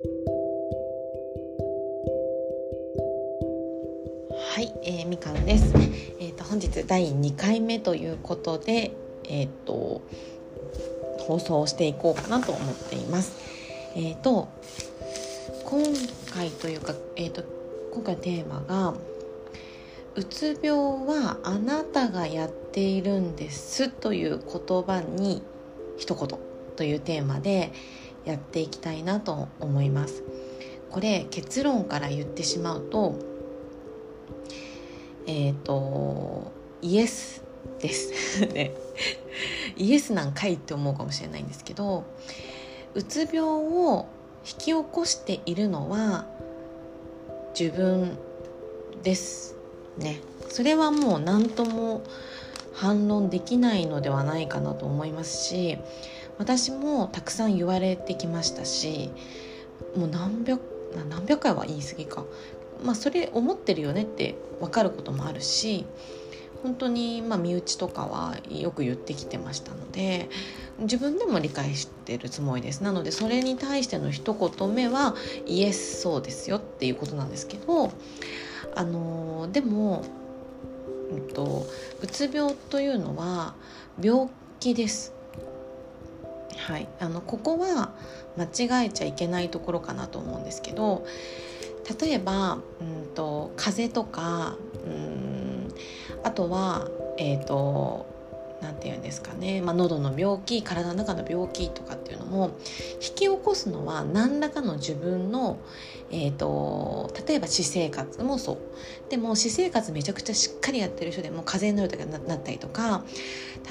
はい、えー、みかんです。えっ、ー、と本日第2回目ということで、えっ、ー、と放送していこうかなと思っています。えっ、と今回というかえっ、と今回テーマがうつ病はあなたがやっているんですという言葉に一言というテーマでやっていきたいなと思います。これ結論から言ってしまうとえっ、ー、とイエスです。ね。イエスなんかいって思うかもしれないんですけどうつ病を引き起こしているのは自分ですね。それはもう何とも反論できないのではないかなと思いますし私もたくさん言われてきましたしもう何百何百回は言い過ぎかまあ、それ思ってるよねって分かることもあるし本当にまあ身内とかはよく言ってきてましたので自分でも理解してるつもりですなのでそれに対しての一言目はイエスそうですよっていうことなんですけどあのでも、うんと、うつ病というのは病気です。はい、あのここは間違えちゃいけないところかなと思うんですけど例えば、うんと、風邪とかうんあとはえっ、ー、と何て言うんですかね、まあ、喉の病気体の中の病気とかっていうのも引き起こすのは何らかの自分の、えーと、例えば私生活もそう。でも私生活めちゃくちゃしっかりやってる人でも風邪になる時になったりとか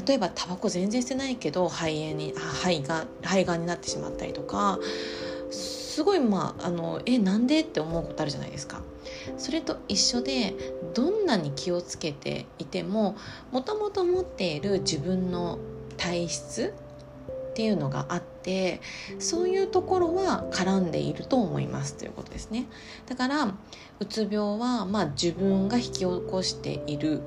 例えばタバコ全然してないけど肺炎に肺が肺がんになってしまったりとかすごいまああのえなんでって思うことあるじゃないですか。それと一緒でどんなに気をつけていてももともと持っている自分の体質っていうのがあってそういうところは絡んでいると思いますということですねだからうつ病はまあ自分が引き起こしている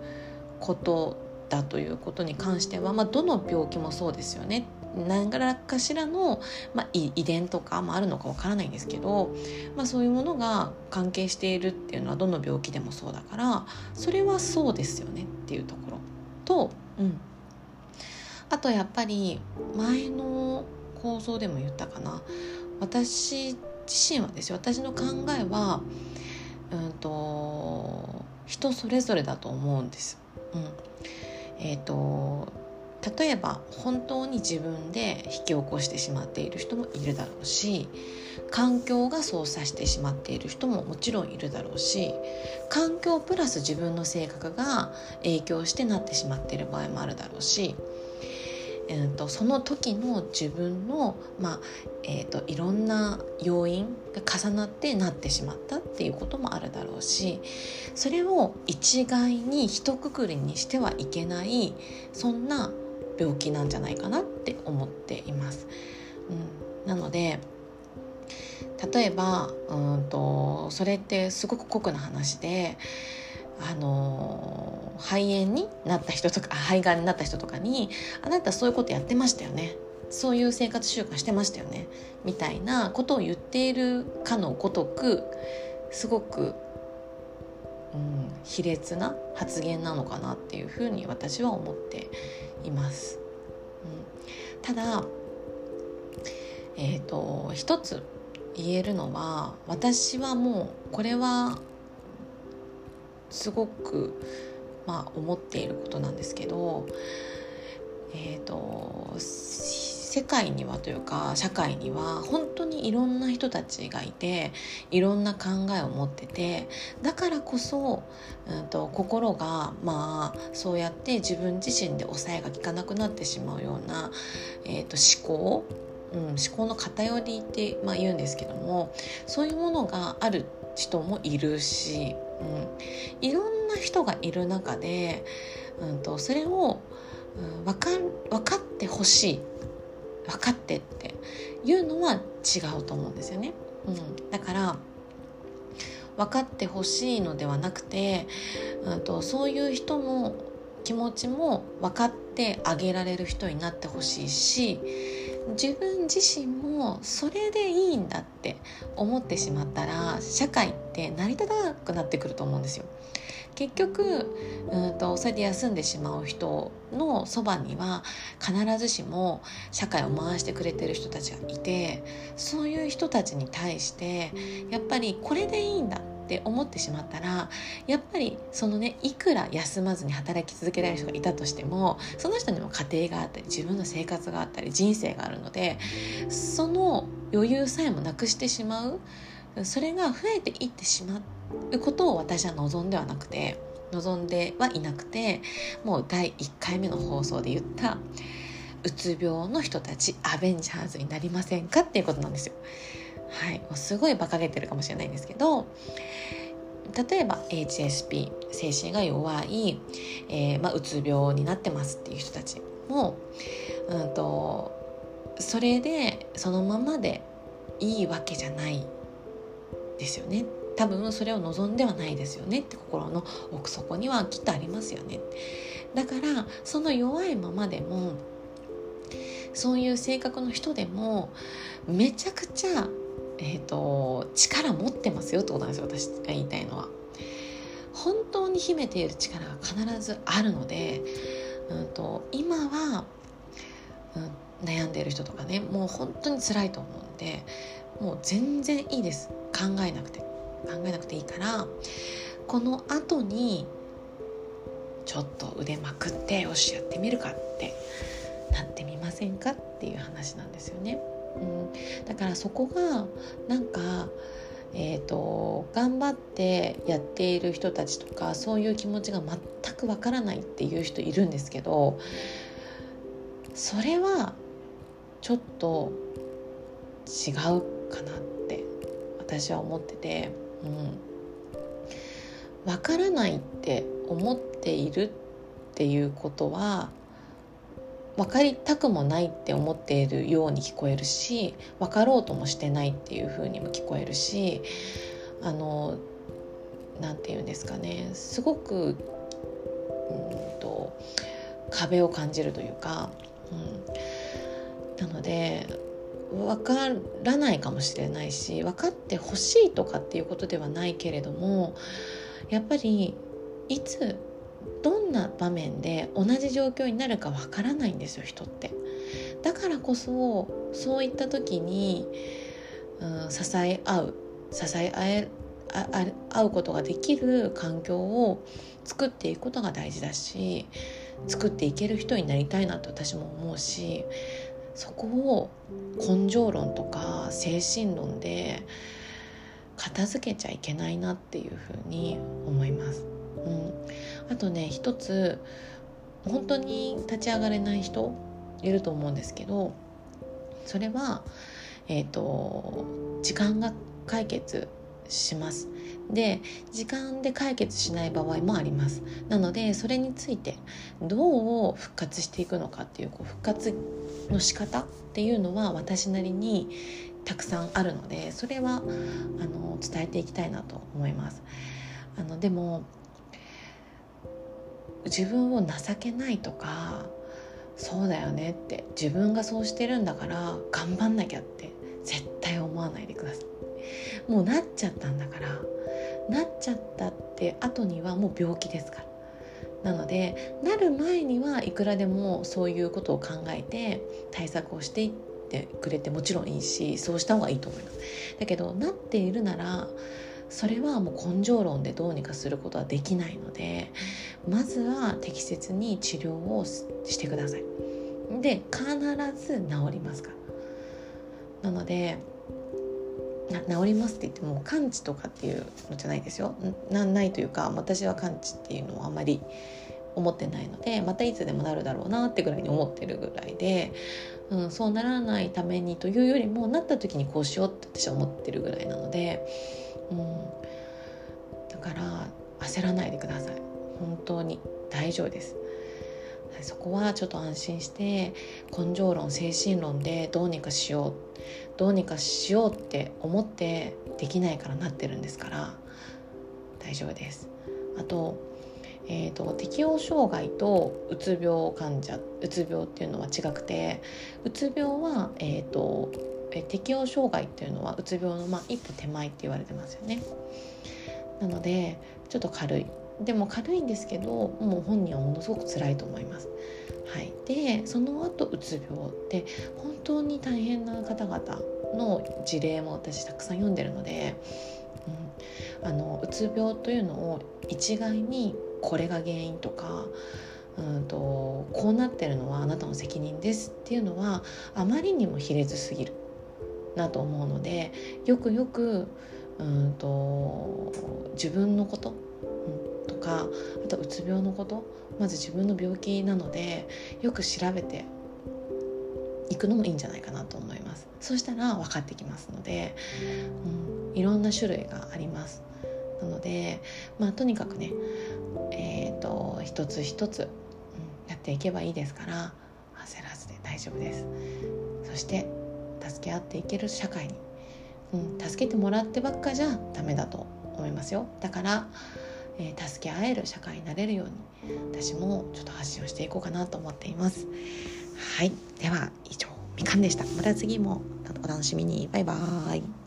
ことだということに関しては、まあ、どの病気もそうですよね何らかしらの、まあ、遺伝とかもあるのかわからないんですけど、まあ、そういうものが関係しているっていうのはどの病気でもそうだからそれはそうですよねっていうところ。と、うん、あとやっぱり前の構造でも言ったかな。私自身はですよ。私の考えは、うんと、人それぞれだと思うんです。うん。えーと例えば本当に自分で引き起こしてしまっている人もいるだろうし環境が操作してしまっている人ももちろんいるだろうし環境プラス自分の性格が影響してなってしまっている場合もあるだろうし、えーと、その時の自分の、まあえーと、いろんな要因が重なってなってしまったっていうこともあるだろうしそれを一概に一括りにしてはいけないそんな病気なんじゃないかなって思っています。うん、なので例えばうんとそれってすごく酷な話であの肺炎になった人とか肺がんになった人とかに「あなたそういうことやってましたよね」そういう生活習慣してましたよね。みたいなことを言っているかのごとくすごく、うん、卑劣な発言なのかなっていうふうに私は思っています。うん、ただえ、ー、と一つ言えるのは私はもうこれはすごくまあ思っていることなんですけどえっ、ー、と世界にはというか社会には本当にいろんな人たちがいていろんな考えを持っててだからこそ、うんと、心がまあそうやって自分自身で抑えが効かなくなってしまうような、えーと、思考うん、思考の偏りって、まあ、言うんですけどもそういうものがある人もいるし、うん、いろんな人がいる中で、うんと、それを、分か分かってほしい。分かってっていうのは違うと思うんですよね。うん、だから分かってほしいのではなくて、うんと、そういう人の気持ちも分かってあげられる人になってほしいし自分自身もそれでいいんだって思ってしまったら社会って成り立たなくなってくると思うんですよ。結局うんとそれで休んでしまう人のそばには必ずしも社会を回してくれてる人たちがいてそういう人たちに対してやっぱりこれでいいんだって思ってしまったらやっぱりそのねいくら休まずに働き続けられる人がいたとしてもその人にも家庭があったり自分の生活があったり人生があるのでその余裕さえもなくしてしまう。それが増えていってしまうことを私は望んではなくて望んではいなくてもう第1回目の放送で言ったうつ病の人たちアベンジャーズになりませんかっていうことなんですよ。はい、もうすごい馬鹿げてるかもしれないんですけど例えば HSP 精神が弱い、えーまあ、うつ病になってますっていう人たちも、うんと、それでそのままでいいわけじゃないですよね多分それを望んではないですよねって心の奥底にはきっとありますよね。だからその弱いままでもそういう性格の人でもめちゃくちゃえーと、力持ってますよってことなんですよ私が言いたいのは。本当に秘めている力が必ずあるので、うんと、今は、うん、悩んでいる人とかねもう本当に辛いと思うんでもう全然いいです。考えなくて。考えなくていいからこの後にちょっと腕まくってよしやってみるかってなってみませんかっていう話なんですよね。うん、だからそこがなんかえーと、頑張ってやっている人たちとかそういう気持ちが全くわからないっていう人いるんですけどそれはちょっと違うかなって私は思ってて、うん、分からないって思っているっていうことは分かりたくもないって思っているように聞こえるし分かろうともしてないっていうふうにも聞こえるしあの何て言うんですかね。すごくうんと壁を感じるというか、うん、なので分からないかもしれないし分かってほしいとかっていうことではないけれどもやっぱりいつどんな場面で同じ状況になるかわからないんですよ人って。だからこそそういった時に、うん、支え合う支え合え合うことができる環境を作っていくことが大事だし作っていける人になりたいなと私も思うしそこを根性論とか精神論で片付けちゃいけないなっていうふうに思います。うん、あとね一つ本当に立ち上がれない人いると思うんですけどそれは、えーと、時間が解決します。で時間で解決しない場合もあります。なのでそれについてどう復活していくのかっていうこう復活の仕方っていうのは私なりにたくさんあるのでそれはあの伝えていきたいなと思います。あのでも自分を情けないとかそうだよねって自分がそうしてるんだから頑張んなきゃって絶対思わないでください。もうなっちゃったんだからなっちゃったって後にはもう病気ですから。なのでなる前にはいくらでもそういうことを考えて対策をしていってくれてもちろんいいしそうした方がいいと思います。だけどなっているならそれはもう根性論でどうにかすることはできないのでまずは適切に治療をしてください。で必ず治りますから。なので治りますって言っても完治とかっていうのじゃないですよ。なないというか私は完治っていうのはあまり思ってないのでまたいつでもなるだろうなってぐらいに思ってるぐらいで、うん、そうならないためにというよりもなった時にこうしようって私は思ってるぐらいなのでうん、だから焦らないでください。本当に大丈夫です。そこはちょっと安心して根性論精神論でどうにかしようどうにかしようって思ってできないからなってるんですから大丈夫ですあと,、えーと、適応障害とうつ病患者うつ病っていうのは違くてうつ病は、えーとえ適応障害っていうのはうつ病のまあ一歩手前って言われてますよね。なのでちょっと軽いでも軽いんですけどもう本人はものすごく辛いと思います。はい、でその後うつ病って本当に大変な方々の事例も私たくさん読んでるので、うん、あのうつ病というのを一概にこれが原因とかうんとこうなってるのはあなたの責任ですっていうのはあまりにも卑劣すぎるなと思うのでよくよくうんと自分のこと、うん、とかあとうつ病のことまず自分の病気なのでよく調べていくのもいいんじゃないかなと思います。そうしたら分かってきますので、うん、いろんな種類があります。なのでまあとにかくねえっ、ー、と一つ一つ、うん、やっていけばいいですから焦らずで大丈夫です。そして助け合っていける社会に、うん、助けてもらってばっかじゃダメだと思いますよ。だから、えー、助け合える社会になれるように私もちょっと発信をしていこうかなと思っています。はい。では以上みかんでした。また次もお楽しみに。バイバーイ。